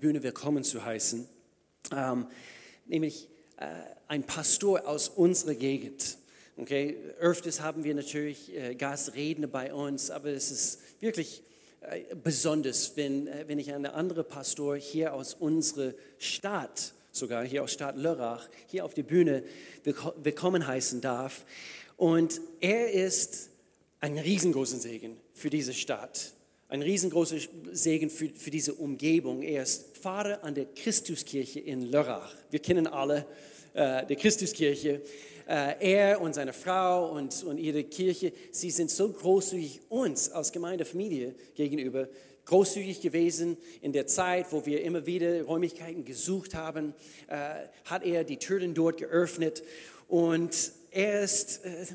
Bühne willkommen zu heißen, ähm, nämlich äh, ein Pastor aus unserer Gegend. Okay, öfters haben wir natürlich äh, Gastredner bei uns, aber es ist wirklich äh, besonders, wenn, äh, wenn ich einen anderen Pastor hier aus unserer Stadt, sogar hier aus Stadt Lörrach, hier auf die Bühne willkommen heißen darf. Und er ist ein riesengroßer Segen für diese Stadt ein riesengroßer Segen für, für diese Umgebung. Er ist Pfarrer an der Christuskirche in Lörrach. Wir kennen alle äh, die Christuskirche. Äh, er und seine Frau und, und ihre Kirche, sie sind so großzügig uns als Gemeindefamilie gegenüber großzügig gewesen in der Zeit, wo wir immer wieder Räumlichkeiten gesucht haben, äh, hat er die Türen dort geöffnet und er ist, äh,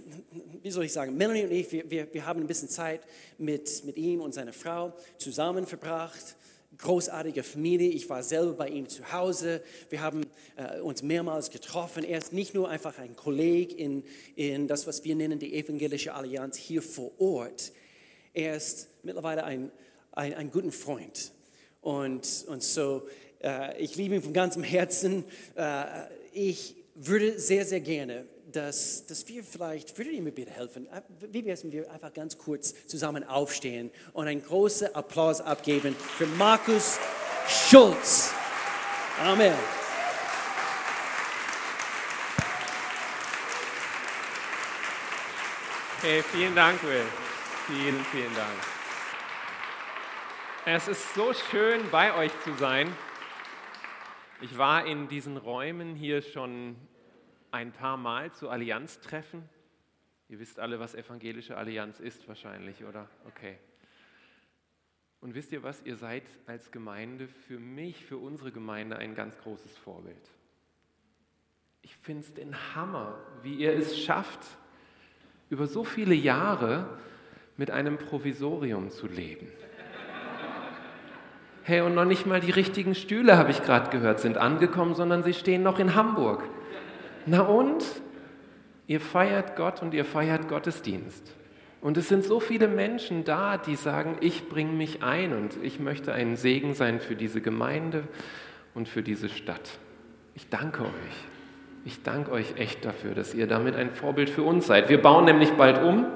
wie soll ich sagen, Melanie und ich, wir, wir, wir haben ein bisschen Zeit mit, mit ihm und seiner Frau zusammen verbracht. Großartige Familie. Ich war selber bei ihm zu Hause. Wir haben äh, uns mehrmals getroffen. Er ist nicht nur einfach ein Kollege in, in das, was wir nennen, die Evangelische Allianz hier vor Ort. Er ist mittlerweile ein, ein, ein guter Freund. Und, und so, äh, ich liebe ihn von ganzem Herzen. Äh, ich würde sehr, sehr gerne dass, dass wir vielleicht, würdet ihr mir bitte helfen, äh, wie wäre es, wenn wir einfach ganz kurz zusammen aufstehen und einen großen Applaus abgeben für Markus Schulz. Amen. Hey, vielen Dank, Will. Vielen, vielen Dank. Es ist so schön, bei euch zu sein. Ich war in diesen Räumen hier schon ein paar Mal zu Allianztreffen. Ihr wisst alle, was evangelische Allianz ist wahrscheinlich, oder? Okay. Und wisst ihr was? Ihr seid als Gemeinde für mich, für unsere Gemeinde ein ganz großes Vorbild. Ich finde es den Hammer, wie ihr es schafft, über so viele Jahre mit einem Provisorium zu leben. Hey, und noch nicht mal die richtigen Stühle, habe ich gerade gehört, sind angekommen, sondern sie stehen noch in Hamburg. Na und? Ihr feiert Gott und ihr feiert Gottesdienst. Und es sind so viele Menschen da, die sagen, ich bringe mich ein und ich möchte ein Segen sein für diese Gemeinde und für diese Stadt. Ich danke euch. Ich danke euch echt dafür, dass ihr damit ein Vorbild für uns seid. Wir bauen nämlich bald um.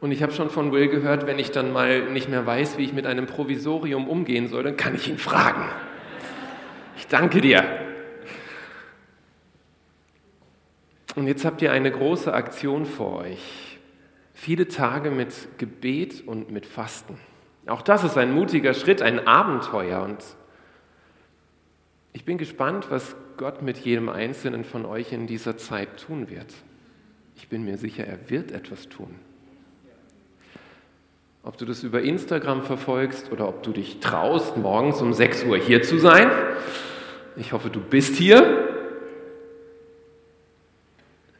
Und ich habe schon von Will gehört, wenn ich dann mal nicht mehr weiß, wie ich mit einem Provisorium umgehen soll, dann kann ich ihn fragen. Ich danke dir. Und jetzt habt ihr eine große Aktion vor euch. Viele Tage mit Gebet und mit Fasten. Auch das ist ein mutiger Schritt, ein Abenteuer. Und ich bin gespannt, was Gott mit jedem Einzelnen von euch in dieser Zeit tun wird. Ich bin mir sicher, er wird etwas tun. Ob du das über Instagram verfolgst oder ob du dich traust, morgens um 6 Uhr hier zu sein. Ich hoffe, du bist hier.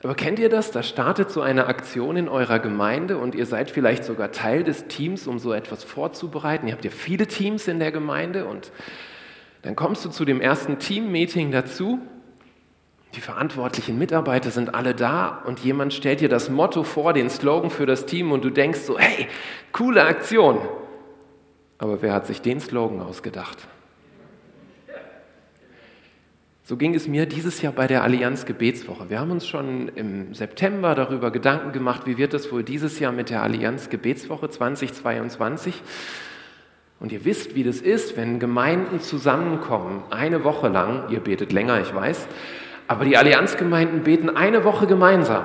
Aber kennt ihr das? Da startet so eine Aktion in eurer Gemeinde und ihr seid vielleicht sogar Teil des Teams, um so etwas vorzubereiten. Ihr habt ja viele Teams in der Gemeinde und dann kommst du zu dem ersten Team-Meeting dazu. Die verantwortlichen Mitarbeiter sind alle da und jemand stellt dir das Motto vor, den Slogan für das Team und du denkst so, hey, coole Aktion. Aber wer hat sich den Slogan ausgedacht? So ging es mir dieses Jahr bei der Allianz Gebetswoche. Wir haben uns schon im September darüber Gedanken gemacht, wie wird es wohl dieses Jahr mit der Allianz Gebetswoche 2022. Und ihr wisst, wie das ist, wenn Gemeinden zusammenkommen, eine Woche lang, ihr betet länger, ich weiß, aber die Allianzgemeinden beten eine Woche gemeinsam,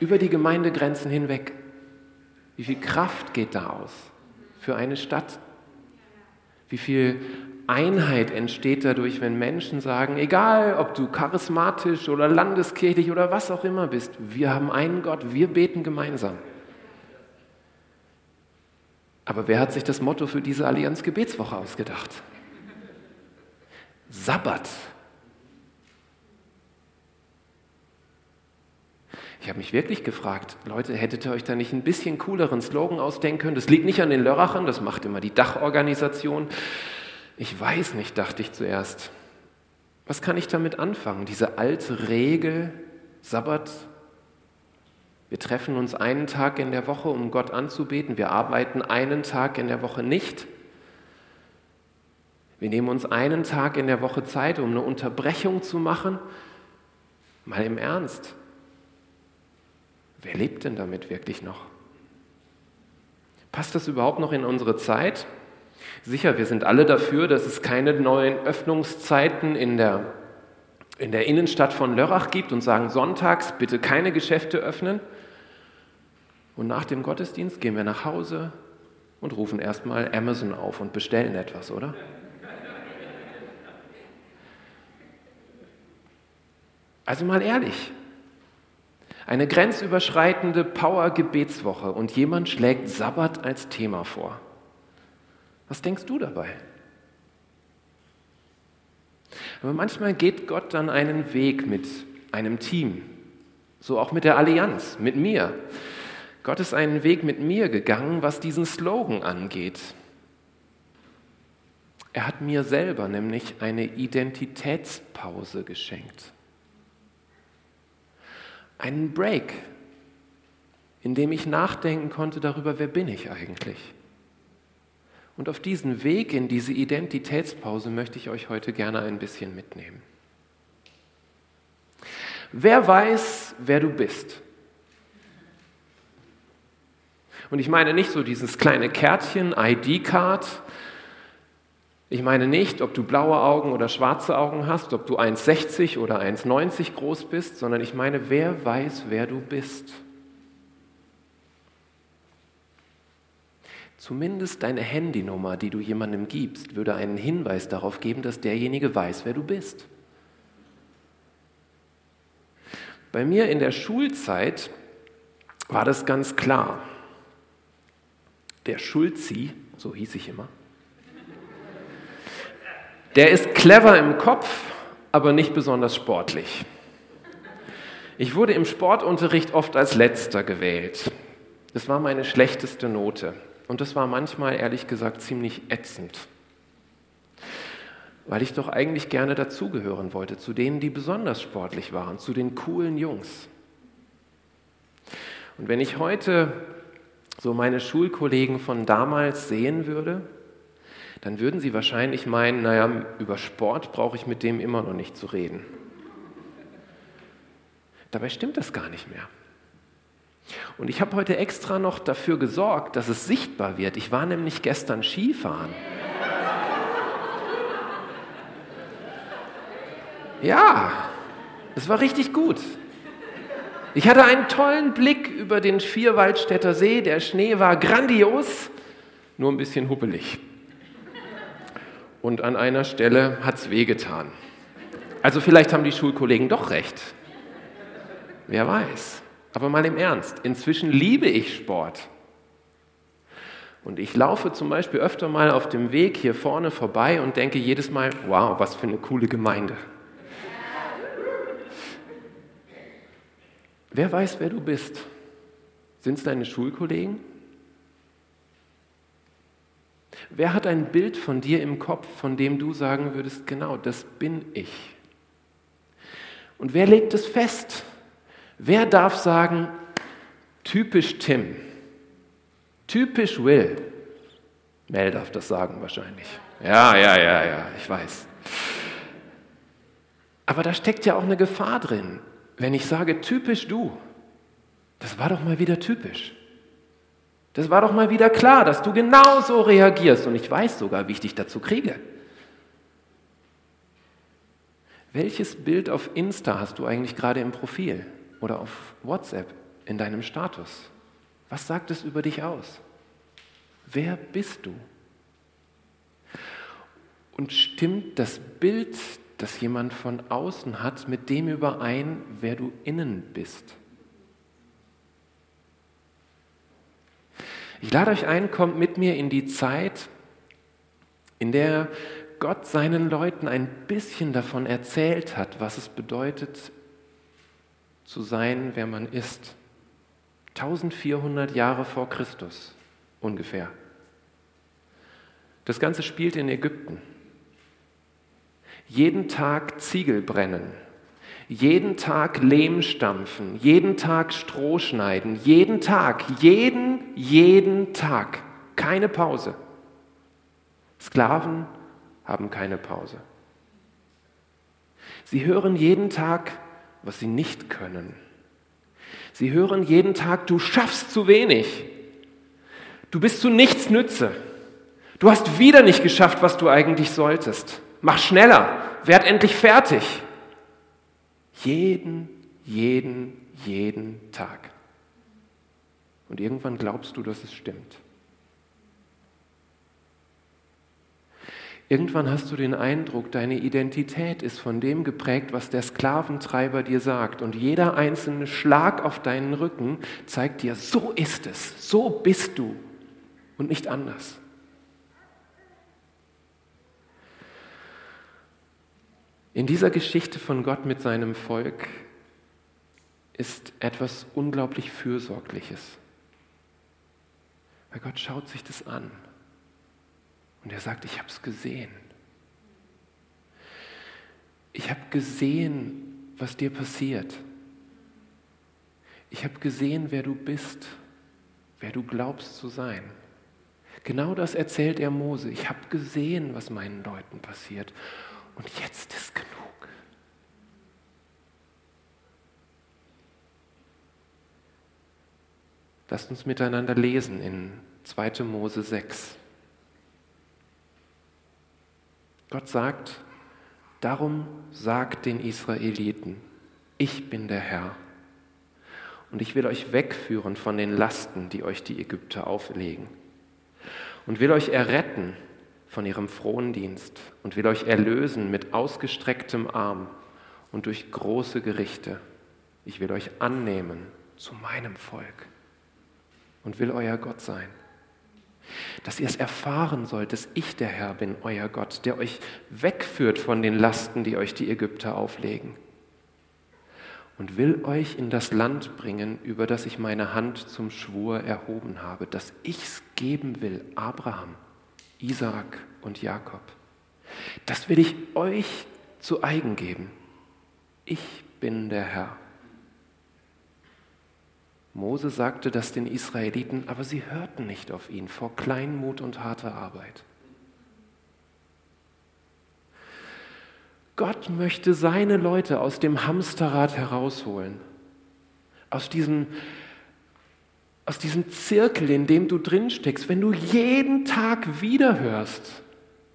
über die Gemeindegrenzen hinweg. Wie viel Kraft geht da aus für eine Stadt? Wie viel Einheit entsteht dadurch, wenn Menschen sagen, egal ob du charismatisch oder landeskirchlich oder was auch immer bist, wir haben einen Gott, wir beten gemeinsam. Aber wer hat sich das Motto für diese Allianz Gebetswoche ausgedacht? Sabbat. Ich habe mich wirklich gefragt, Leute, hättet ihr euch da nicht ein bisschen cooleren Slogan ausdenken können? Das liegt nicht an den Lörrachern, das macht immer die Dachorganisation. Ich weiß nicht, dachte ich zuerst. Was kann ich damit anfangen? Diese alte Regel, Sabbat. Wir treffen uns einen Tag in der Woche, um Gott anzubeten. Wir arbeiten einen Tag in der Woche nicht. Wir nehmen uns einen Tag in der Woche Zeit, um eine Unterbrechung zu machen. Mal im Ernst. Wer lebt denn damit wirklich noch? Passt das überhaupt noch in unsere Zeit? Sicher, wir sind alle dafür, dass es keine neuen Öffnungszeiten in der, in der Innenstadt von Lörrach gibt und sagen, sonntags bitte keine Geschäfte öffnen. Und nach dem Gottesdienst gehen wir nach Hause und rufen erstmal Amazon auf und bestellen etwas, oder? Also mal ehrlich, eine grenzüberschreitende Power-Gebetswoche und jemand schlägt Sabbat als Thema vor. Was denkst du dabei? Aber manchmal geht Gott dann einen Weg mit einem Team, so auch mit der Allianz, mit mir. Gott ist einen Weg mit mir gegangen, was diesen Slogan angeht. Er hat mir selber nämlich eine Identitätspause geschenkt. Einen Break, in dem ich nachdenken konnte darüber, wer bin ich eigentlich. Und auf diesen Weg in diese Identitätspause möchte ich euch heute gerne ein bisschen mitnehmen. Wer weiß, wer du bist? Und ich meine nicht so dieses kleine Kärtchen, ID-Card. Ich meine nicht, ob du blaue Augen oder schwarze Augen hast, ob du 1,60 oder 1,90 groß bist, sondern ich meine, wer weiß, wer du bist. Zumindest deine Handynummer, die du jemandem gibst, würde einen Hinweis darauf geben, dass derjenige weiß, wer du bist. Bei mir in der Schulzeit war das ganz klar der Schulzi, so hieß ich immer, der ist clever im Kopf, aber nicht besonders sportlich. Ich wurde im Sportunterricht oft als letzter gewählt. Das war meine schlechteste Note. Und das war manchmal, ehrlich gesagt, ziemlich ätzend. Weil ich doch eigentlich gerne dazugehören wollte, zu denen, die besonders sportlich waren, zu den coolen Jungs. Und wenn ich heute so meine Schulkollegen von damals sehen würde, dann würden sie wahrscheinlich meinen, naja, über Sport brauche ich mit dem immer noch nicht zu reden. Dabei stimmt das gar nicht mehr. Und ich habe heute extra noch dafür gesorgt, dass es sichtbar wird. Ich war nämlich gestern Skifahren. Ja, es war richtig gut. Ich hatte einen tollen Blick über den Vierwaldstätter See. Der Schnee war grandios, nur ein bisschen huppelig. Und an einer Stelle hat es wehgetan. Also vielleicht haben die Schulkollegen doch recht. Wer weiß. Aber mal im Ernst, inzwischen liebe ich Sport. Und ich laufe zum Beispiel öfter mal auf dem Weg hier vorne vorbei und denke jedes Mal, wow, was für eine coole Gemeinde. Wer weiß, wer du bist? Sind es deine Schulkollegen? Wer hat ein Bild von dir im Kopf, von dem du sagen würdest, genau, das bin ich? Und wer legt es fest? Wer darf sagen, typisch Tim, typisch Will? Mel darf das sagen wahrscheinlich. Ja, ja, ja, ja, ich weiß. Aber da steckt ja auch eine Gefahr drin wenn ich sage, typisch du, das war doch mal wieder typisch. Das war doch mal wieder klar, dass du genauso reagierst und ich weiß sogar, wie ich dich dazu kriege. Welches Bild auf Insta hast du eigentlich gerade im Profil oder auf WhatsApp in deinem Status? Was sagt es über dich aus? Wer bist du? Und stimmt das Bild das jemand von außen hat, mit dem überein, wer du innen bist. Ich lade euch ein, kommt mit mir in die Zeit, in der Gott seinen Leuten ein bisschen davon erzählt hat, was es bedeutet, zu sein, wer man ist. 1400 Jahre vor Christus ungefähr. Das Ganze spielt in Ägypten jeden Tag Ziegel brennen, jeden Tag Lehm stampfen, jeden Tag Stroh schneiden, jeden Tag, jeden, jeden Tag, keine Pause. Sklaven haben keine Pause. Sie hören jeden Tag, was sie nicht können. Sie hören jeden Tag, du schaffst zu wenig. Du bist zu nichts Nütze. Du hast wieder nicht geschafft, was du eigentlich solltest. Mach schneller, werd endlich fertig. Jeden, jeden, jeden Tag. Und irgendwann glaubst du, dass es stimmt. Irgendwann hast du den Eindruck, deine Identität ist von dem geprägt, was der Sklaventreiber dir sagt. Und jeder einzelne Schlag auf deinen Rücken zeigt dir, so ist es, so bist du und nicht anders. In dieser Geschichte von Gott mit seinem Volk ist etwas unglaublich Fürsorgliches. Weil Gott schaut sich das an und er sagt, ich habe es gesehen. Ich habe gesehen, was dir passiert. Ich habe gesehen, wer du bist, wer du glaubst zu sein. Genau das erzählt er Mose. Ich habe gesehen, was meinen Leuten passiert. Und jetzt ist genug. Lasst uns miteinander lesen in 2. Mose 6. Gott sagt, darum sagt den Israeliten, ich bin der Herr und ich will euch wegführen von den Lasten, die euch die Ägypter auflegen und will euch erretten von ihrem frohen Dienst und will euch erlösen mit ausgestrecktem Arm und durch große Gerichte. Ich will euch annehmen zu meinem Volk und will euer Gott sein. Dass ihr es erfahren sollt, dass ich der Herr bin, euer Gott, der euch wegführt von den Lasten, die euch die Ägypter auflegen. Und will euch in das Land bringen, über das ich meine Hand zum Schwur erhoben habe, dass ich's geben will, Abraham, Isaak und Jakob. Das will ich euch zu eigen geben. Ich bin der Herr. Mose sagte das den Israeliten, aber sie hörten nicht auf ihn vor Kleinmut und harter Arbeit. Gott möchte seine Leute aus dem Hamsterrad herausholen, aus diesem, aus diesem Zirkel, in dem du drin steckst. Wenn du jeden Tag wieder hörst,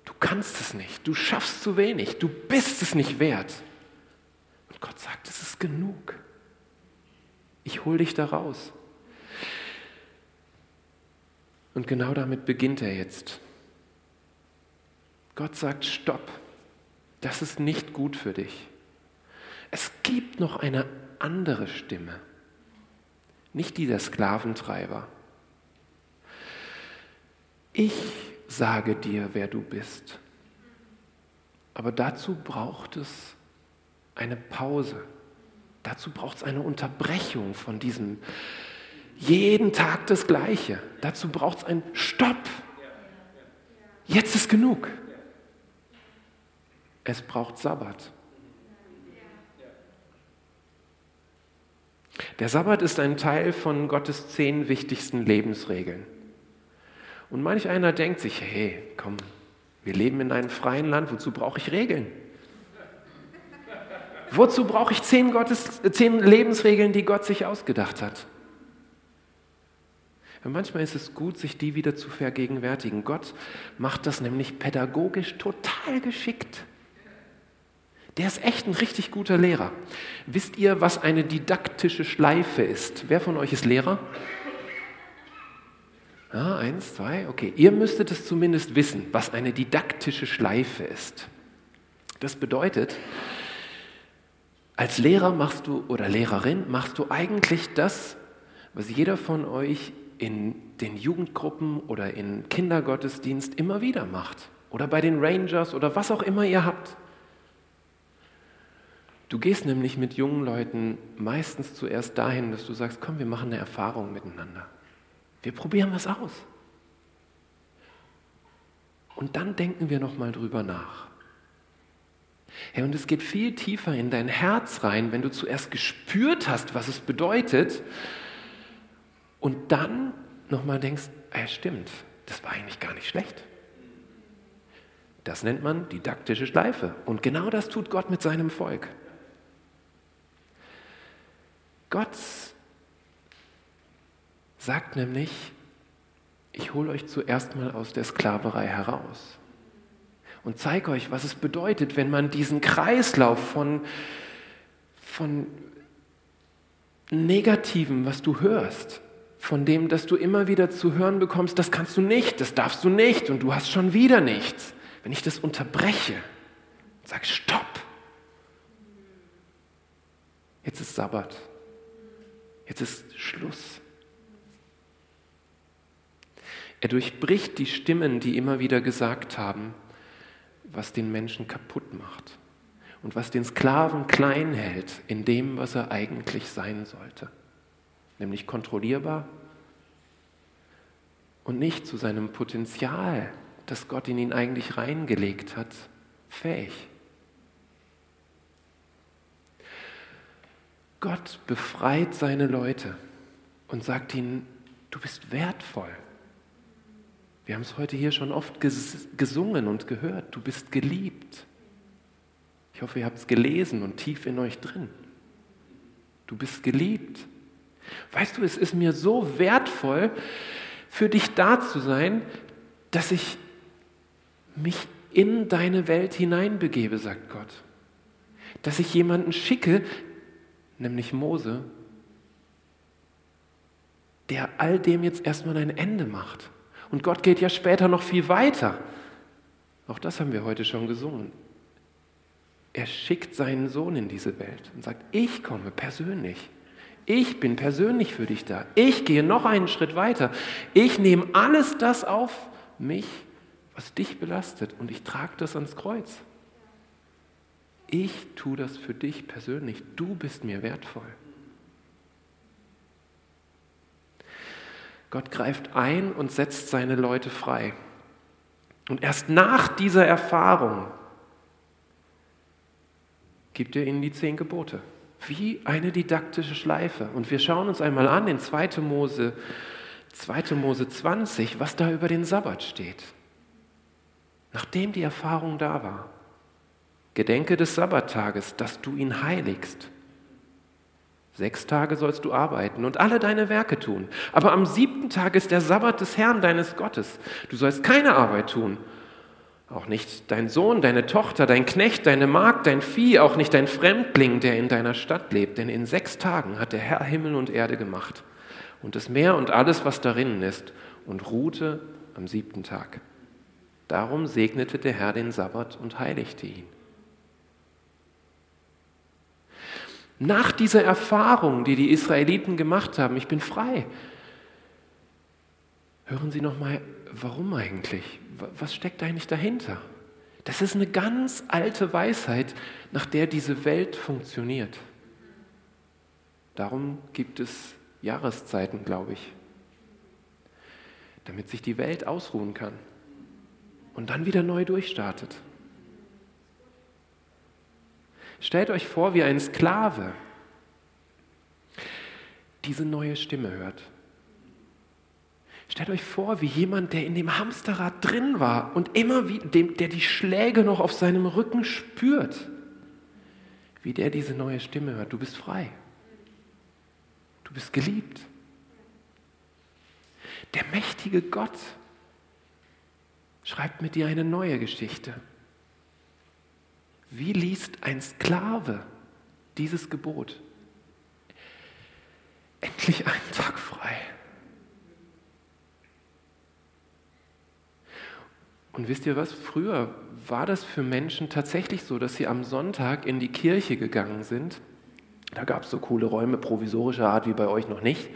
du kannst es nicht, du schaffst zu wenig, du bist es nicht wert. Und Gott sagt, es ist genug. Ich hole dich da raus. Und genau damit beginnt er jetzt. Gott sagt, stopp, das ist nicht gut für dich. Es gibt noch eine andere Stimme, nicht die der Sklaventreiber. Ich sage dir, wer du bist. Aber dazu braucht es eine Pause. Dazu braucht es eine Unterbrechung von diesem jeden Tag das Gleiche. Dazu braucht es ein Stopp. Jetzt ist genug. Es braucht Sabbat. Der Sabbat ist ein Teil von Gottes zehn wichtigsten Lebensregeln. Und manch einer denkt sich, hey, komm, wir leben in einem freien Land, wozu brauche ich Regeln? Wozu brauche ich zehn, Gottes, zehn Lebensregeln, die Gott sich ausgedacht hat? Manchmal ist es gut, sich die wieder zu vergegenwärtigen. Gott macht das nämlich pädagogisch total geschickt. Der ist echt ein richtig guter Lehrer. Wisst ihr, was eine didaktische Schleife ist? Wer von euch ist Lehrer? Ja, eins, zwei, okay. Ihr müsstet es zumindest wissen, was eine didaktische Schleife ist. Das bedeutet, als Lehrer machst du oder Lehrerin machst du eigentlich das, was jeder von euch in den Jugendgruppen oder in Kindergottesdienst immer wieder macht. Oder bei den Rangers oder was auch immer ihr habt. Du gehst nämlich mit jungen Leuten meistens zuerst dahin, dass du sagst, komm, wir machen eine Erfahrung miteinander. Wir probieren was aus. Und dann denken wir nochmal drüber nach. Hey, und es geht viel tiefer in dein Herz rein, wenn du zuerst gespürt hast, was es bedeutet, und dann nochmal denkst, ey, stimmt, das war eigentlich gar nicht schlecht. Das nennt man didaktische Schleife. Und genau das tut Gott mit seinem Volk. Gott sagt nämlich, ich hole euch zuerst mal aus der Sklaverei heraus und zeige euch, was es bedeutet, wenn man diesen Kreislauf von, von Negativen, was du hörst, von dem, dass du immer wieder zu hören bekommst, das kannst du nicht, das darfst du nicht und du hast schon wieder nichts. Wenn ich das unterbreche und sage, stopp, jetzt ist Sabbat, jetzt ist Schluss. Er durchbricht die Stimmen, die immer wieder gesagt haben, was den Menschen kaputt macht und was den Sklaven klein hält in dem, was er eigentlich sein sollte, nämlich kontrollierbar und nicht zu seinem Potenzial, das Gott in ihn eigentlich reingelegt hat, fähig. Gott befreit seine Leute und sagt ihnen, du bist wertvoll. Wir haben es heute hier schon oft gesungen und gehört. Du bist geliebt. Ich hoffe, ihr habt es gelesen und tief in euch drin. Du bist geliebt. Weißt du, es ist mir so wertvoll, für dich da zu sein, dass ich mich in deine Welt hineinbegebe, sagt Gott. Dass ich jemanden schicke, nämlich Mose, der all dem jetzt erstmal ein Ende macht. Und Gott geht ja später noch viel weiter. Auch das haben wir heute schon gesungen. Er schickt seinen Sohn in diese Welt und sagt, ich komme persönlich. Ich bin persönlich für dich da. Ich gehe noch einen Schritt weiter. Ich nehme alles das auf mich, was dich belastet und ich trage das ans Kreuz. Ich tue das für dich persönlich. Du bist mir wertvoll. Gott greift ein und setzt seine Leute frei. Und erst nach dieser Erfahrung gibt er ihnen die zehn Gebote. Wie eine didaktische Schleife. Und wir schauen uns einmal an in 2. Mose, 2. Mose 20, was da über den Sabbat steht. Nachdem die Erfahrung da war. Gedenke des Sabbattages, dass du ihn heiligst. Sechs Tage sollst du arbeiten und alle deine Werke tun. Aber am siebten Tag ist der Sabbat des Herrn deines Gottes. Du sollst keine Arbeit tun. Auch nicht dein Sohn, deine Tochter, dein Knecht, deine Magd, dein Vieh, auch nicht dein Fremdling, der in deiner Stadt lebt. Denn in sechs Tagen hat der Herr Himmel und Erde gemacht und das Meer und alles, was darin ist, und ruhte am siebten Tag. Darum segnete der Herr den Sabbat und heiligte ihn. Nach dieser Erfahrung, die die Israeliten gemacht haben, ich bin frei, hören Sie noch mal, warum eigentlich? Was steckt eigentlich dahinter? Das ist eine ganz alte Weisheit, nach der diese Welt funktioniert. Darum gibt es Jahreszeiten, glaube ich, damit sich die Welt ausruhen kann und dann wieder neu durchstartet. Stellt euch vor, wie ein Sklave diese neue Stimme hört. Stellt euch vor, wie jemand, der in dem Hamsterrad drin war und immer wie, dem, der die Schläge noch auf seinem Rücken spürt, wie der diese neue Stimme hört. Du bist frei. Du bist geliebt. Der mächtige Gott schreibt mit dir eine neue Geschichte. Wie liest ein Sklave dieses Gebot? Endlich einen Tag frei. Und wisst ihr was? Früher war das für Menschen tatsächlich so, dass sie am Sonntag in die Kirche gegangen sind. Da gab es so coole Räume provisorischer Art wie bei euch noch nicht.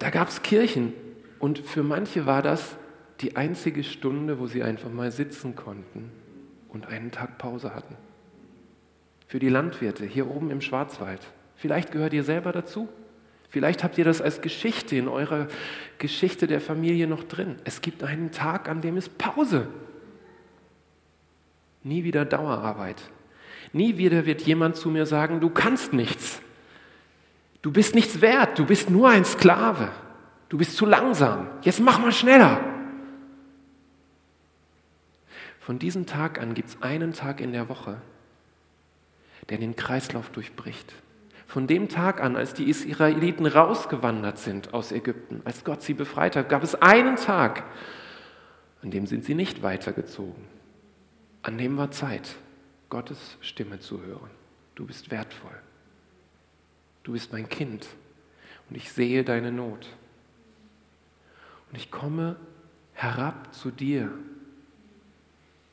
Da gab es Kirchen und für manche war das die einzige Stunde, wo sie einfach mal sitzen konnten und einen Tag Pause hatten. Für die Landwirte hier oben im Schwarzwald. Vielleicht gehört ihr selber dazu. Vielleicht habt ihr das als Geschichte in eurer Geschichte der Familie noch drin. Es gibt einen Tag, an dem ist Pause. Nie wieder Dauerarbeit. Nie wieder wird jemand zu mir sagen, du kannst nichts. Du bist nichts wert. Du bist nur ein Sklave. Du bist zu langsam. Jetzt mach mal schneller. Von diesem Tag an gibt es einen Tag in der Woche, der den Kreislauf durchbricht. Von dem Tag an, als die Israeliten rausgewandert sind aus Ägypten, als Gott sie befreit hat, gab es einen Tag, an dem sind sie nicht weitergezogen. An dem war Zeit, Gottes Stimme zu hören. Du bist wertvoll. Du bist mein Kind und ich sehe deine Not. Und ich komme herab zu dir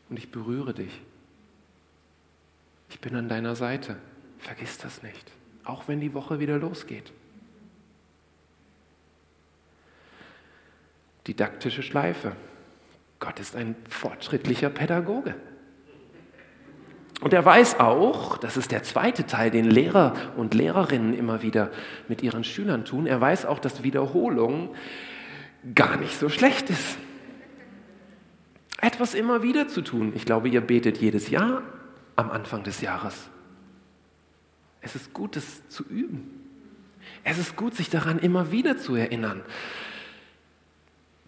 und ich berühre dich. Ich bin an deiner Seite. Vergiss das nicht, auch wenn die Woche wieder losgeht. Didaktische Schleife. Gott ist ein fortschrittlicher Pädagoge. Und er weiß auch, das ist der zweite Teil, den Lehrer und Lehrerinnen immer wieder mit ihren Schülern tun, er weiß auch, dass Wiederholung gar nicht so schlecht ist. Etwas immer wieder zu tun. Ich glaube, ihr betet jedes Jahr am Anfang des Jahres. Es ist gut, es zu üben. Es ist gut, sich daran immer wieder zu erinnern.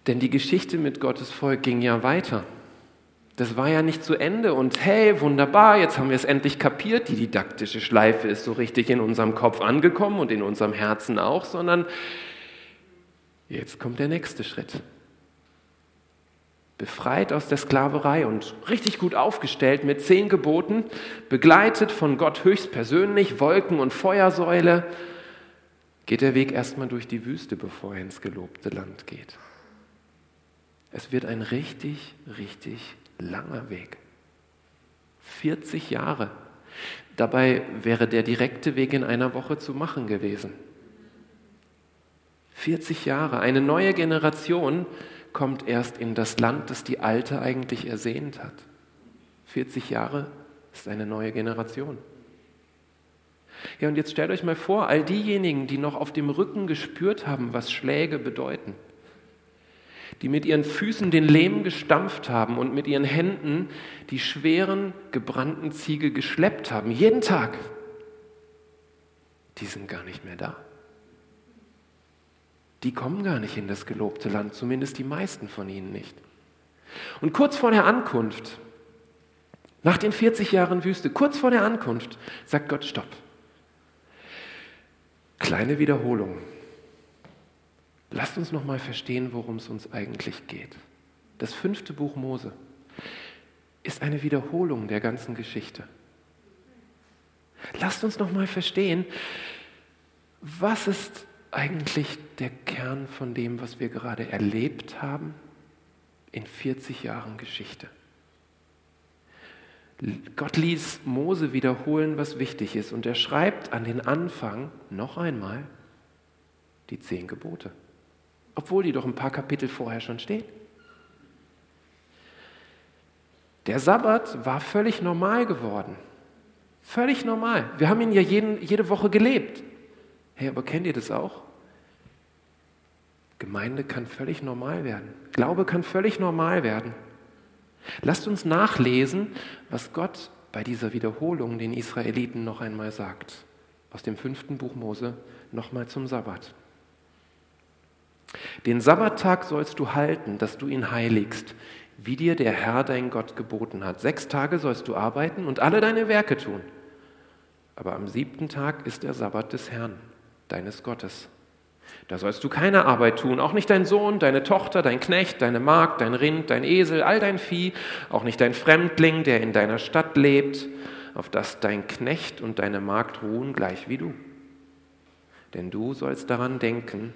Denn die Geschichte mit Gottes Volk ging ja weiter. Das war ja nicht zu Ende und hey, wunderbar, jetzt haben wir es endlich kapiert, die didaktische Schleife ist so richtig in unserem Kopf angekommen und in unserem Herzen auch, sondern jetzt kommt der nächste Schritt. Befreit aus der Sklaverei und richtig gut aufgestellt mit zehn Geboten, begleitet von Gott höchstpersönlich, Wolken und Feuersäule, geht der Weg erstmal durch die Wüste, bevor er ins gelobte Land geht. Es wird ein richtig, richtig langer Weg. 40 Jahre. Dabei wäre der direkte Weg in einer Woche zu machen gewesen. 40 Jahre. Eine neue Generation kommt erst in das Land, das die alte eigentlich ersehnt hat. 40 Jahre ist eine neue Generation. Ja, und jetzt stellt euch mal vor, all diejenigen, die noch auf dem Rücken gespürt haben, was Schläge bedeuten, die mit ihren Füßen den Lehm gestampft haben und mit ihren Händen die schweren, gebrannten Ziegel geschleppt haben, jeden Tag, die sind gar nicht mehr da. Die kommen gar nicht in das gelobte Land, zumindest die meisten von ihnen nicht. Und kurz vor der Ankunft, nach den 40 Jahren Wüste, kurz vor der Ankunft, sagt Gott, stopp. Kleine Wiederholung. Lasst uns nochmal verstehen, worum es uns eigentlich geht. Das fünfte Buch Mose ist eine Wiederholung der ganzen Geschichte. Lasst uns nochmal verstehen, was ist eigentlich der Kern von dem, was wir gerade erlebt haben in 40 Jahren Geschichte. Gott ließ Mose wiederholen, was wichtig ist, und er schreibt an den Anfang noch einmal die zehn Gebote obwohl die doch ein paar Kapitel vorher schon stehen. Der Sabbat war völlig normal geworden. Völlig normal. Wir haben ihn ja jeden, jede Woche gelebt. Hey, aber kennt ihr das auch? Gemeinde kann völlig normal werden. Glaube kann völlig normal werden. Lasst uns nachlesen, was Gott bei dieser Wiederholung den Israeliten noch einmal sagt. Aus dem fünften Buch Mose nochmal zum Sabbat. Den Sabbattag sollst du halten, dass du ihn heiligst, wie dir der Herr dein Gott geboten hat. Sechs Tage sollst du arbeiten und alle deine Werke tun. Aber am siebten Tag ist der Sabbat des Herrn, deines Gottes. Da sollst du keine Arbeit tun, auch nicht dein Sohn, deine Tochter, dein Knecht, deine Magd, dein Rind, dein Esel, all dein Vieh, auch nicht dein Fremdling, der in deiner Stadt lebt, auf das dein Knecht und deine Magd ruhen, gleich wie du. Denn du sollst daran denken,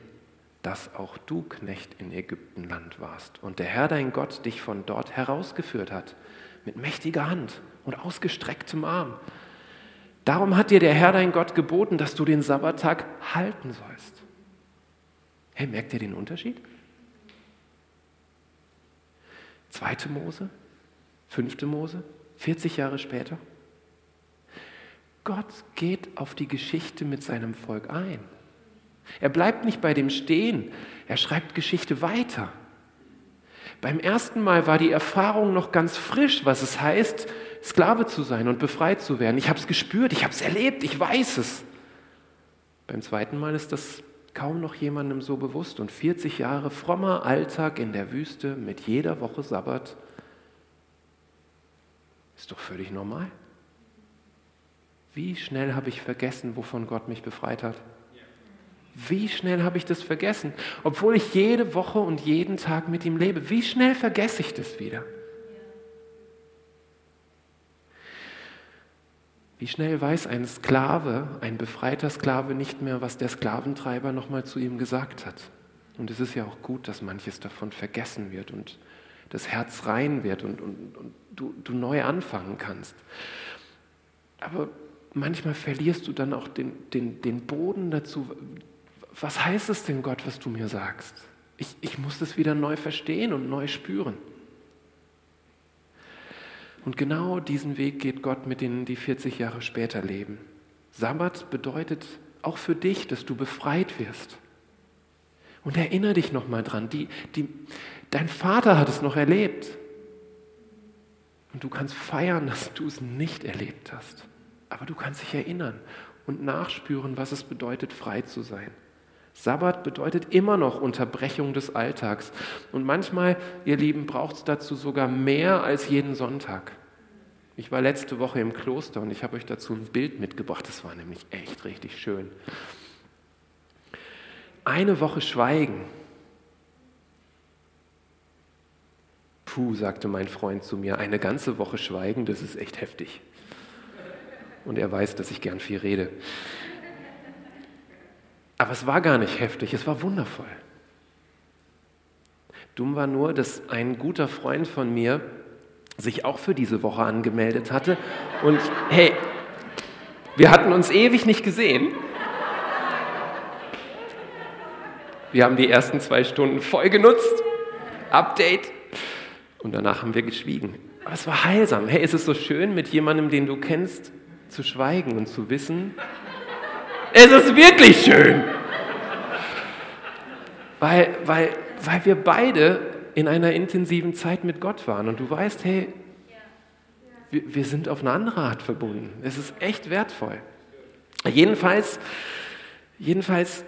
dass auch du Knecht in Ägyptenland warst und der Herr dein Gott dich von dort herausgeführt hat, mit mächtiger Hand und ausgestrecktem Arm. Darum hat dir der Herr dein Gott geboten, dass du den Sabbattag halten sollst. Hey, merkt ihr den Unterschied? Zweite Mose, fünfte Mose, 40 Jahre später. Gott geht auf die Geschichte mit seinem Volk ein. Er bleibt nicht bei dem stehen, er schreibt Geschichte weiter. Beim ersten Mal war die Erfahrung noch ganz frisch, was es heißt, Sklave zu sein und befreit zu werden. Ich habe es gespürt, ich habe es erlebt, ich weiß es. Beim zweiten Mal ist das kaum noch jemandem so bewusst und 40 Jahre frommer Alltag in der Wüste mit jeder Woche Sabbat Ist doch völlig normal. Wie schnell habe ich vergessen, wovon Gott mich befreit hat? Wie schnell habe ich das vergessen, obwohl ich jede Woche und jeden Tag mit ihm lebe? Wie schnell vergesse ich das wieder? Wie schnell weiß ein Sklave, ein befreiter Sklave nicht mehr, was der Sklaventreiber nochmal zu ihm gesagt hat? Und es ist ja auch gut, dass manches davon vergessen wird und das Herz rein wird und, und, und du, du neu anfangen kannst. Aber manchmal verlierst du dann auch den, den, den Boden dazu. Was heißt es denn, Gott, was du mir sagst? Ich, ich muss das wieder neu verstehen und neu spüren. Und genau diesen Weg geht Gott mit denen, die 40 Jahre später leben. Sabbat bedeutet auch für dich, dass du befreit wirst. Und erinnere dich nochmal dran, die, die, dein Vater hat es noch erlebt. Und du kannst feiern, dass du es nicht erlebt hast. Aber du kannst dich erinnern und nachspüren, was es bedeutet, frei zu sein. Sabbat bedeutet immer noch Unterbrechung des Alltags. Und manchmal, ihr Lieben, braucht es dazu sogar mehr als jeden Sonntag. Ich war letzte Woche im Kloster und ich habe euch dazu ein Bild mitgebracht. Das war nämlich echt richtig schön. Eine Woche Schweigen. Puh, sagte mein Freund zu mir, eine ganze Woche Schweigen, das ist echt heftig. Und er weiß, dass ich gern viel rede. Aber es war gar nicht heftig, es war wundervoll. Dumm war nur, dass ein guter Freund von mir sich auch für diese Woche angemeldet hatte. Und hey, wir hatten uns ewig nicht gesehen. Wir haben die ersten zwei Stunden voll genutzt. Update. Und danach haben wir geschwiegen. Aber es war heilsam. Hey, es ist so schön, mit jemandem, den du kennst, zu schweigen und zu wissen, es ist wirklich schön. Weil, weil, weil wir beide in einer intensiven Zeit mit Gott waren. Und du weißt, hey, wir, wir sind auf eine andere Art verbunden. Es ist echt wertvoll. Jedenfalls, jedenfalls,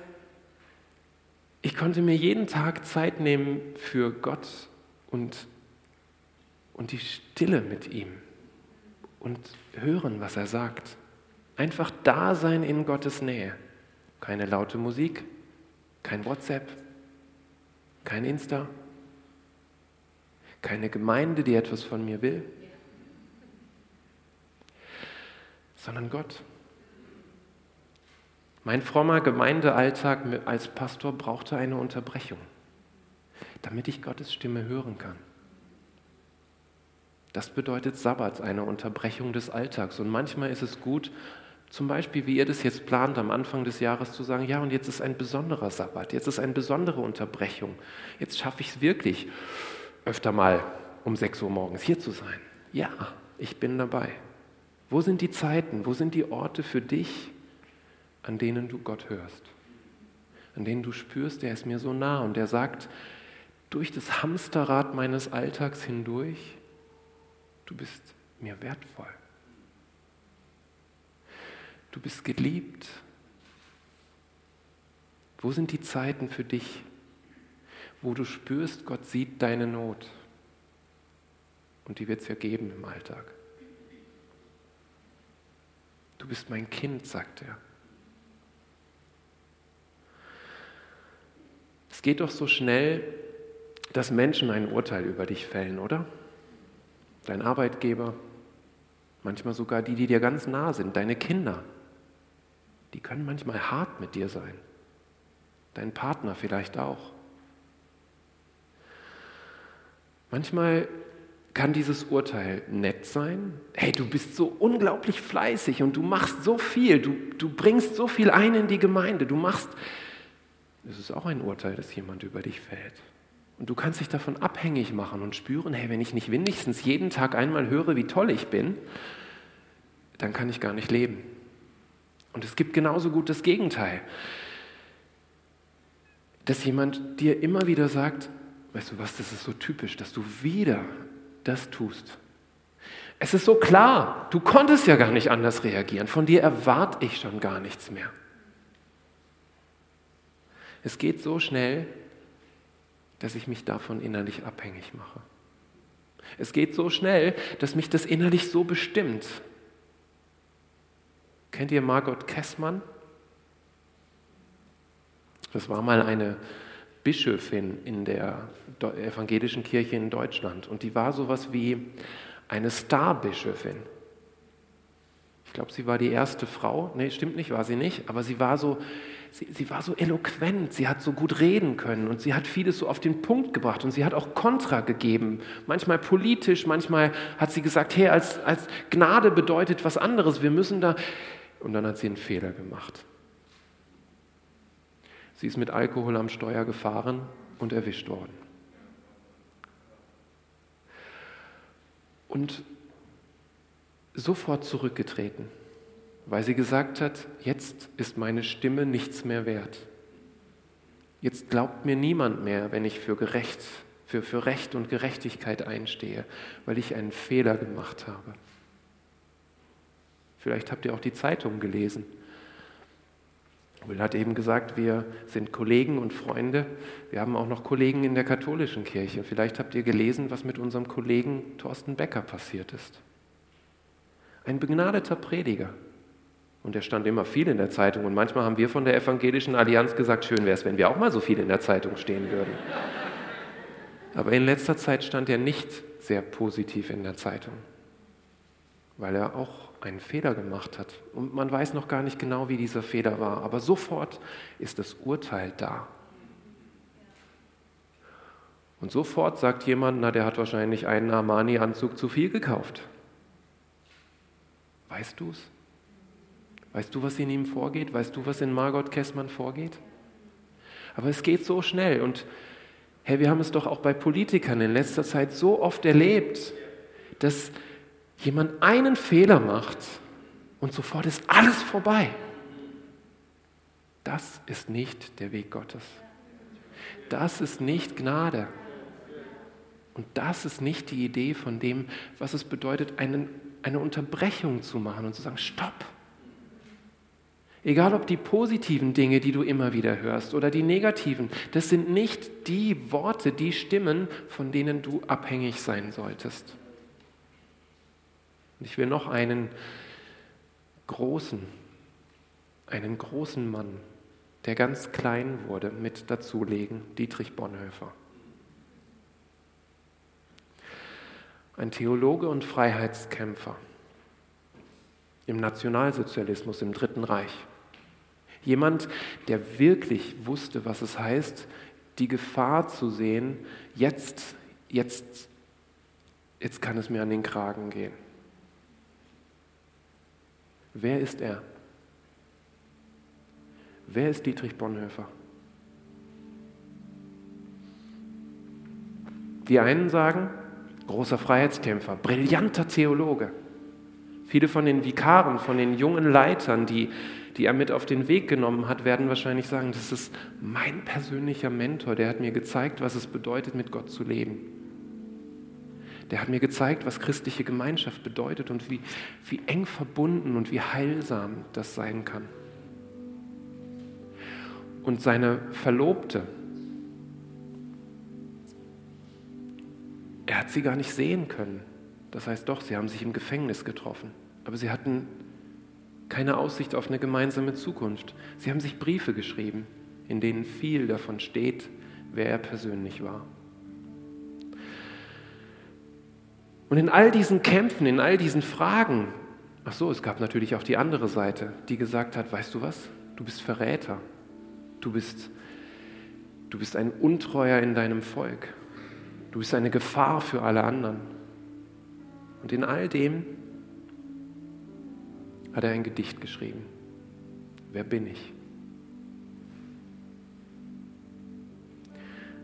ich konnte mir jeden Tag Zeit nehmen für Gott und, und die Stille mit ihm und hören, was er sagt. Einfach da sein in Gottes Nähe. Keine laute Musik, kein WhatsApp, kein Insta, keine Gemeinde, die etwas von mir will, sondern Gott. Mein frommer Gemeindealltag als Pastor brauchte eine Unterbrechung, damit ich Gottes Stimme hören kann. Das bedeutet Sabbat, eine Unterbrechung des Alltags. Und manchmal ist es gut, zum Beispiel, wie ihr das jetzt plant, am Anfang des Jahres zu sagen, ja, und jetzt ist ein besonderer Sabbat, jetzt ist eine besondere Unterbrechung. Jetzt schaffe ich es wirklich, öfter mal um 6 Uhr morgens hier zu sein. Ja, ich bin dabei. Wo sind die Zeiten, wo sind die Orte für dich, an denen du Gott hörst? An denen du spürst, der ist mir so nah und der sagt, durch das Hamsterrad meines Alltags hindurch, Du bist mir wertvoll. Du bist geliebt. Wo sind die Zeiten für dich, wo du spürst, Gott sieht deine Not? Und die wird es ja geben im Alltag. Du bist mein Kind, sagt er. Es geht doch so schnell, dass Menschen ein Urteil über dich fällen, oder? dein Arbeitgeber, manchmal sogar die, die dir ganz nah sind, deine Kinder. Die können manchmal hart mit dir sein. Dein Partner vielleicht auch. Manchmal kann dieses Urteil nett sein. Hey, du bist so unglaublich fleißig und du machst so viel, du, du bringst so viel ein in die Gemeinde, du machst. Es ist auch ein Urteil, dass jemand über dich fällt. Und du kannst dich davon abhängig machen und spüren, hey, wenn ich nicht wenigstens jeden Tag einmal höre, wie toll ich bin, dann kann ich gar nicht leben. Und es gibt genauso gut das Gegenteil. Dass jemand dir immer wieder sagt, weißt du was, das ist so typisch, dass du wieder das tust. Es ist so klar, du konntest ja gar nicht anders reagieren. Von dir erwarte ich schon gar nichts mehr. Es geht so schnell, dass ich mich davon innerlich abhängig mache. Es geht so schnell, dass mich das innerlich so bestimmt. Kennt ihr Margot Kessmann? Das war mal eine Bischöfin in der evangelischen Kirche in Deutschland und die war sowas wie eine Starbischöfin. Ich glaube, sie war die erste Frau. Nee, stimmt nicht, war sie nicht, aber sie war so sie, sie war so eloquent, sie hat so gut reden können und sie hat vieles so auf den Punkt gebracht und sie hat auch Kontra gegeben. Manchmal politisch, manchmal hat sie gesagt, hey, als, als Gnade bedeutet was anderes, wir müssen da. Und dann hat sie einen Fehler gemacht. Sie ist mit Alkohol am Steuer gefahren und erwischt worden. Und sofort zurückgetreten weil sie gesagt hat, jetzt ist meine Stimme nichts mehr wert. Jetzt glaubt mir niemand mehr, wenn ich für, Gerecht, für, für Recht und Gerechtigkeit einstehe, weil ich einen Fehler gemacht habe. Vielleicht habt ihr auch die Zeitung gelesen. Will hat eben gesagt, wir sind Kollegen und Freunde. Wir haben auch noch Kollegen in der katholischen Kirche. Vielleicht habt ihr gelesen, was mit unserem Kollegen Thorsten Becker passiert ist. Ein begnadeter Prediger, und er stand immer viel in der Zeitung. Und manchmal haben wir von der Evangelischen Allianz gesagt, schön wäre es, wenn wir auch mal so viel in der Zeitung stehen würden. Aber in letzter Zeit stand er nicht sehr positiv in der Zeitung, weil er auch einen Fehler gemacht hat. Und man weiß noch gar nicht genau, wie dieser Fehler war. Aber sofort ist das Urteil da. Und sofort sagt jemand, na, der hat wahrscheinlich einen Armani-Anzug zu viel gekauft. Weißt du es? Weißt du, was in ihm vorgeht? Weißt du, was in Margot Kessmann vorgeht? Aber es geht so schnell und hey, wir haben es doch auch bei Politikern in letzter Zeit so oft erlebt, dass jemand einen Fehler macht und sofort ist alles vorbei. Das ist nicht der Weg Gottes. Das ist nicht Gnade. Und das ist nicht die Idee von dem, was es bedeutet, einen, eine Unterbrechung zu machen und zu sagen, stopp. Egal ob die positiven Dinge, die du immer wieder hörst, oder die negativen, das sind nicht die Worte, die Stimmen, von denen du abhängig sein solltest. Und ich will noch einen großen, einen großen Mann, der ganz klein wurde, mit dazulegen, Dietrich Bonhoeffer. Ein Theologe und Freiheitskämpfer im Nationalsozialismus im Dritten Reich. Jemand, der wirklich wusste, was es heißt, die Gefahr zu sehen, jetzt, jetzt, jetzt kann es mir an den Kragen gehen. Wer ist er? Wer ist Dietrich Bonhoeffer? Die einen sagen, großer Freiheitskämpfer, brillanter Theologe. Viele von den Vikaren, von den jungen Leitern, die die er mit auf den Weg genommen hat, werden wahrscheinlich sagen, das ist mein persönlicher Mentor, der hat mir gezeigt, was es bedeutet, mit Gott zu leben. Der hat mir gezeigt, was christliche Gemeinschaft bedeutet und wie, wie eng verbunden und wie heilsam das sein kann. Und seine Verlobte, er hat sie gar nicht sehen können. Das heißt doch, sie haben sich im Gefängnis getroffen. Aber sie hatten keine Aussicht auf eine gemeinsame Zukunft. Sie haben sich Briefe geschrieben, in denen viel davon steht, wer er persönlich war. Und in all diesen Kämpfen, in all diesen Fragen, ach so, es gab natürlich auch die andere Seite, die gesagt hat, weißt du was, du bist Verräter, du bist, du bist ein Untreuer in deinem Volk, du bist eine Gefahr für alle anderen. Und in all dem hat er ein Gedicht geschrieben. Wer bin ich?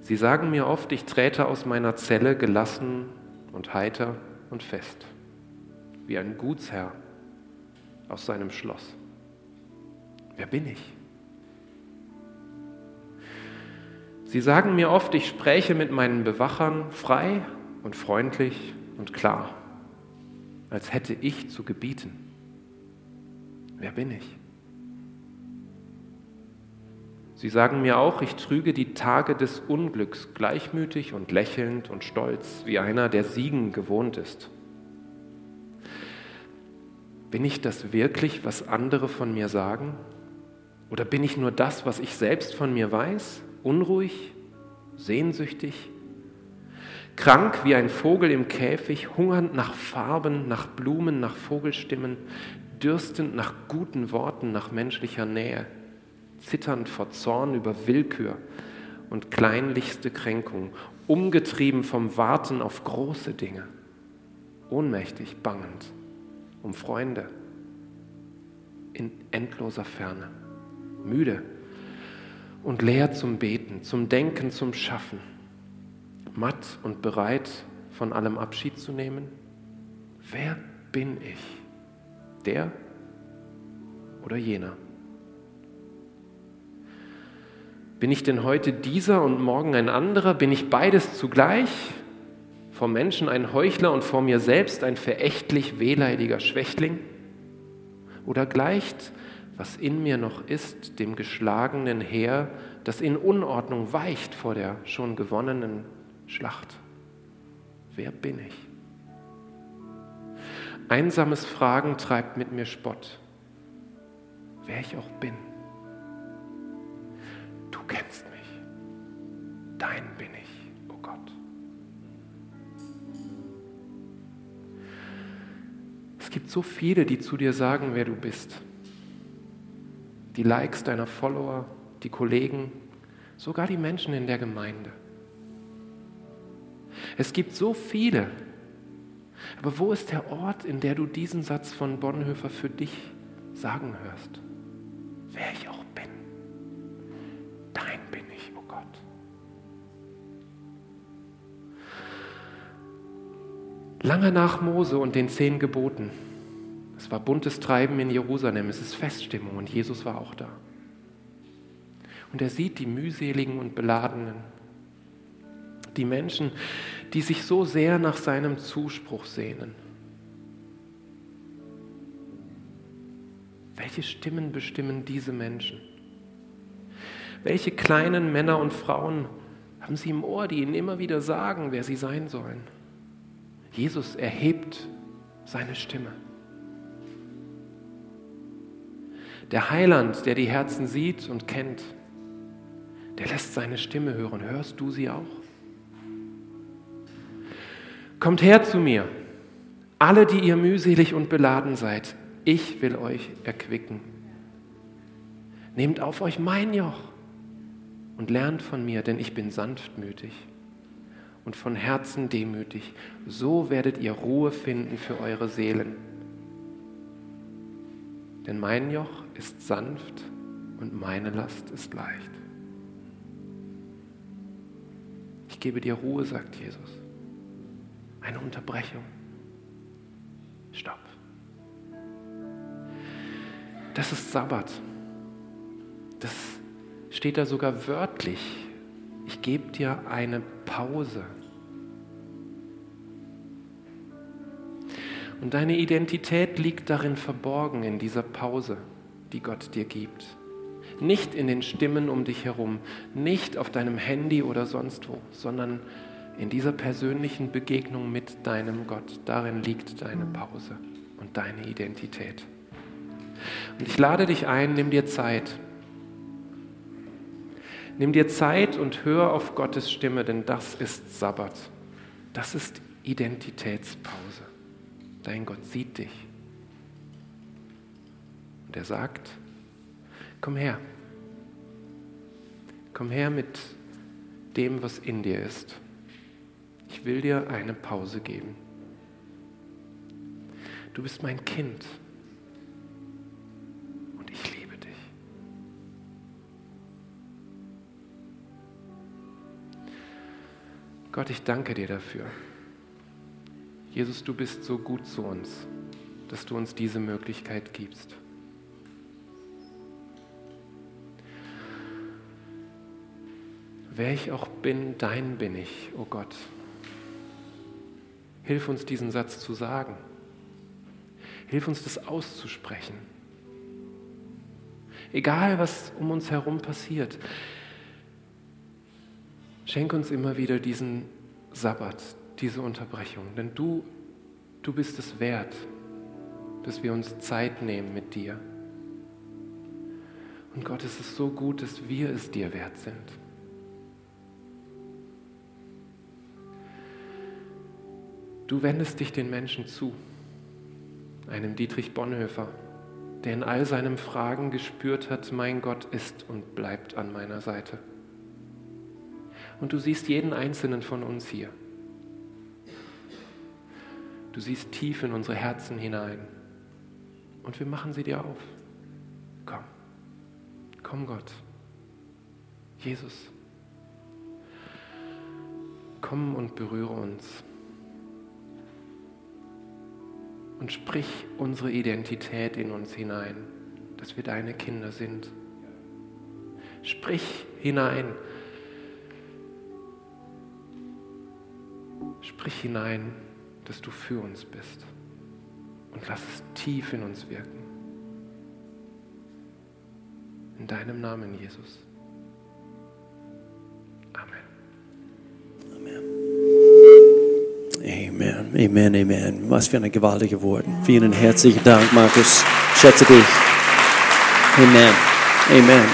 Sie sagen mir oft, ich träte aus meiner Zelle gelassen und heiter und fest, wie ein Gutsherr aus seinem Schloss. Wer bin ich? Sie sagen mir oft, ich spräche mit meinen Bewachern frei und freundlich und klar, als hätte ich zu gebieten. Wer bin ich? Sie sagen mir auch, ich trüge die Tage des Unglücks gleichmütig und lächelnd und stolz, wie einer, der Siegen gewohnt ist. Bin ich das wirklich, was andere von mir sagen? Oder bin ich nur das, was ich selbst von mir weiß? Unruhig, sehnsüchtig, krank wie ein Vogel im Käfig, hungernd nach Farben, nach Blumen, nach Vogelstimmen, dürstend nach guten Worten, nach menschlicher Nähe zitternd vor Zorn über Willkür und kleinlichste Kränkung, umgetrieben vom Warten auf große Dinge, ohnmächtig bangend um Freunde in endloser Ferne, müde und leer zum Beten, zum Denken, zum Schaffen, matt und bereit, von allem Abschied zu nehmen? Wer bin ich? Der oder jener? Bin ich denn heute dieser und morgen ein anderer? Bin ich beides zugleich? Vor Menschen ein Heuchler und vor mir selbst ein verächtlich wehleidiger Schwächling? Oder gleicht, was in mir noch ist, dem geschlagenen Heer, das in Unordnung weicht vor der schon gewonnenen Schlacht? Wer bin ich? Einsames Fragen treibt mit mir Spott, wer ich auch bin. Kennst mich. Dein bin ich, o oh Gott. Es gibt so viele, die zu dir sagen, wer du bist. Die Likes deiner Follower, die Kollegen, sogar die Menschen in der Gemeinde. Es gibt so viele. Aber wo ist der Ort, in der du diesen Satz von Bonhoeffer für dich sagen hörst? Wer ich auch Lange nach Mose und den zehn Geboten. Es war buntes Treiben in Jerusalem, es ist Feststimmung und Jesus war auch da. Und er sieht die mühseligen und beladenen, die Menschen, die sich so sehr nach seinem Zuspruch sehnen. Welche Stimmen bestimmen diese Menschen? Welche kleinen Männer und Frauen haben sie im Ohr, die ihnen immer wieder sagen, wer sie sein sollen? Jesus erhebt seine Stimme. Der Heiland, der die Herzen sieht und kennt, der lässt seine Stimme hören. Hörst du sie auch? Kommt her zu mir, alle, die ihr mühselig und beladen seid. Ich will euch erquicken. Nehmt auf euch mein Joch und lernt von mir, denn ich bin sanftmütig und von Herzen demütig. So werdet ihr Ruhe finden für eure Seelen. Denn mein Joch ist sanft und meine Last ist leicht. Ich gebe dir Ruhe, sagt Jesus. Eine Unterbrechung. Stopp. Das ist Sabbat. Das steht da sogar wörtlich. Ich gebe dir eine Pause. Und deine Identität liegt darin verborgen, in dieser Pause, die Gott dir gibt. Nicht in den Stimmen um dich herum, nicht auf deinem Handy oder sonst wo, sondern in dieser persönlichen Begegnung mit deinem Gott. Darin liegt deine Pause und deine Identität. Und ich lade dich ein, nimm dir Zeit. Nimm dir Zeit und hör auf Gottes Stimme, denn das ist Sabbat. Das ist Identitätspause. Dein Gott sieht dich. Und er sagt, komm her. Komm her mit dem, was in dir ist. Ich will dir eine Pause geben. Du bist mein Kind und ich liebe dich. Gott, ich danke dir dafür. Jesus, du bist so gut zu uns, dass du uns diese Möglichkeit gibst. Wer ich auch bin, dein bin ich, o oh Gott. Hilf uns diesen Satz zu sagen. Hilf uns das auszusprechen. Egal, was um uns herum passiert, schenk uns immer wieder diesen Sabbat, diese Unterbrechung. Denn du, du bist es wert, dass wir uns Zeit nehmen mit dir. Und Gott, es ist so gut, dass wir es dir wert sind. Du wendest dich den Menschen zu, einem Dietrich Bonhoeffer, der in all seinen Fragen gespürt hat, mein Gott ist und bleibt an meiner Seite. Und du siehst jeden einzelnen von uns hier. Du siehst tief in unsere Herzen hinein. Und wir machen sie dir auf. Komm. Komm, Gott. Jesus. Komm und berühre uns. Und sprich unsere Identität in uns hinein, dass wir deine Kinder sind. Sprich hinein. Sprich hinein dass du für uns bist. Und lass es tief in uns wirken. In deinem Namen, Jesus. Amen. Amen. Amen, Amen. Was für eine gewaltige Wort. Vielen herzlichen Dank, Markus. Schätze dich. Amen. Amen.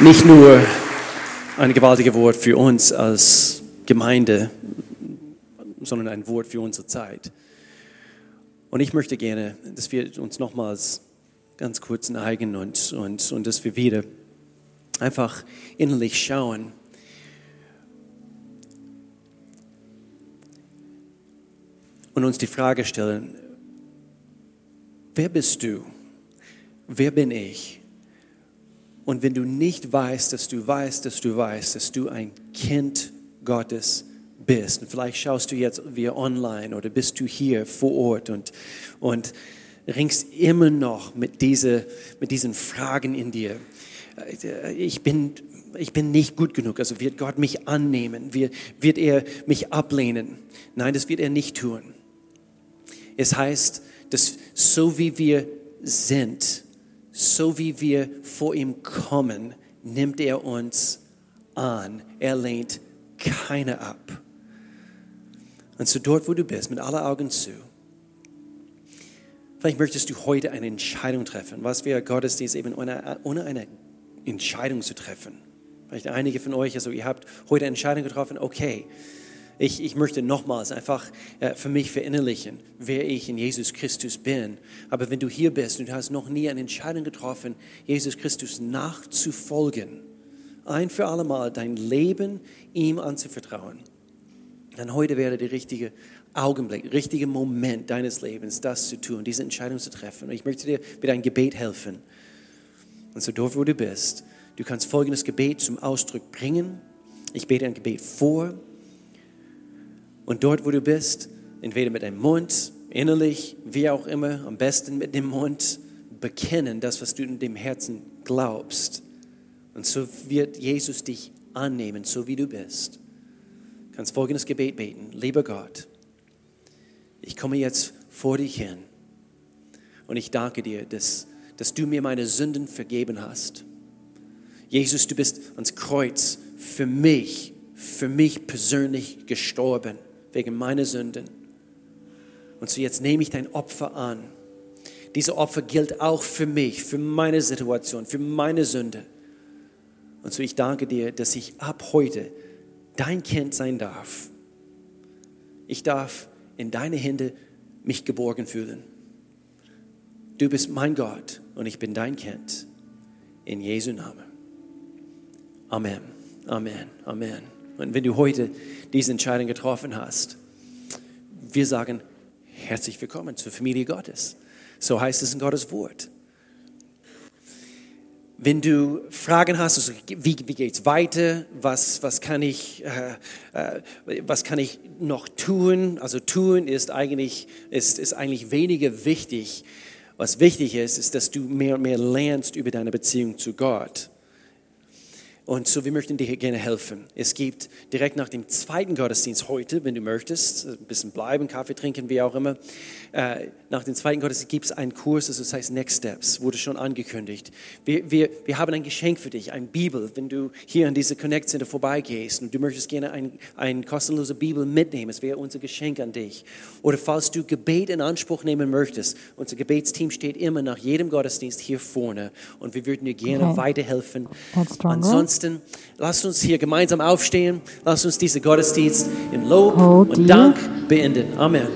Nicht nur ein gewaltiges Wort für uns als Gemeinde, sondern ein Wort für unsere Zeit. Und ich möchte gerne, dass wir uns nochmals ganz kurz neigen und, und, und dass wir wieder einfach innerlich schauen. Und uns die Frage stellen, wer bist du? Wer bin ich? Und wenn du nicht weißt, dass du weißt, dass du weißt, dass du ein Kind bist, Gottes bist. Und vielleicht schaust du jetzt via online oder bist du hier vor Ort und, und ringst immer noch mit, diese, mit diesen Fragen in dir. Ich bin, ich bin nicht gut genug, also wird Gott mich annehmen, wird, wird er mich ablehnen? Nein, das wird er nicht tun. Es heißt, dass so wie wir sind, so wie wir vor ihm kommen, nimmt er uns an. Er lehnt keine ab. Und so dort, wo du bist, mit aller Augen zu, vielleicht möchtest du heute eine Entscheidung treffen. Was wäre Gottesdienst eben ohne, ohne eine Entscheidung zu treffen? Vielleicht einige von euch, also ihr habt heute eine Entscheidung getroffen, okay, ich, ich möchte nochmals einfach äh, für mich verinnerlichen, wer ich in Jesus Christus bin. Aber wenn du hier bist und du hast noch nie eine Entscheidung getroffen, Jesus Christus nachzufolgen, ein für alle Mal dein Leben ihm anzuvertrauen, dann heute wäre der richtige Augenblick, richtige Moment deines Lebens, das zu tun, diese Entscheidung zu treffen. Und ich möchte dir mit einem Gebet helfen. Und so dort, wo du bist, du kannst folgendes Gebet zum Ausdruck bringen. Ich bete ein Gebet vor. Und dort, wo du bist, entweder mit deinem Mund, innerlich, wie auch immer, am besten mit dem Mund, bekennen das, was du in dem Herzen glaubst. Und so wird Jesus dich annehmen, so wie du bist. Du kannst folgendes Gebet beten. Lieber Gott, ich komme jetzt vor dich hin und ich danke dir, dass, dass du mir meine Sünden vergeben hast. Jesus, du bist ans Kreuz für mich, für mich persönlich gestorben, wegen meiner Sünden. Und so jetzt nehme ich dein Opfer an. Diese Opfer gilt auch für mich, für meine Situation, für meine Sünde. Und so ich danke dir, dass ich ab heute dein Kind sein darf. Ich darf in deine Hände mich geborgen fühlen. Du bist mein Gott und ich bin dein Kind. In Jesu Namen. Amen. Amen. Amen. Und wenn du heute diese Entscheidung getroffen hast, wir sagen herzlich willkommen zur Familie Gottes. So heißt es in Gottes Wort wenn du Fragen hast, also wie, wie es weiter, was, was, kann ich, äh, äh, was kann ich noch tun, also tun ist eigentlich, ist, ist eigentlich weniger wichtig. Was wichtig ist, ist, dass du mehr und mehr lernst über deine Beziehung zu Gott. Und so, wir möchten dir gerne helfen. Es gibt direkt nach dem zweiten Gottesdienst heute, wenn du möchtest, ein bisschen bleiben, Kaffee trinken, wie auch immer. Äh, nach dem zweiten Gottesdienst gibt es einen Kurs, also das heißt Next Steps, wurde schon angekündigt. Wir, wir, wir haben ein Geschenk für dich, eine Bibel. Wenn du hier an diese Connect Center vorbeigehst und du möchtest gerne ein, ein kostenlose Bibel mitnehmen, es wäre unser Geschenk an dich. Oder falls du Gebet in Anspruch nehmen möchtest, unser Gebetsteam steht immer nach jedem Gottesdienst hier vorne und wir würden dir gerne Okay. weiterhelfen. Ansonsten, lasst uns hier gemeinsam aufstehen, lasst uns diesen Gottesdienst in Lob Hold und. Dank beenden. Amen.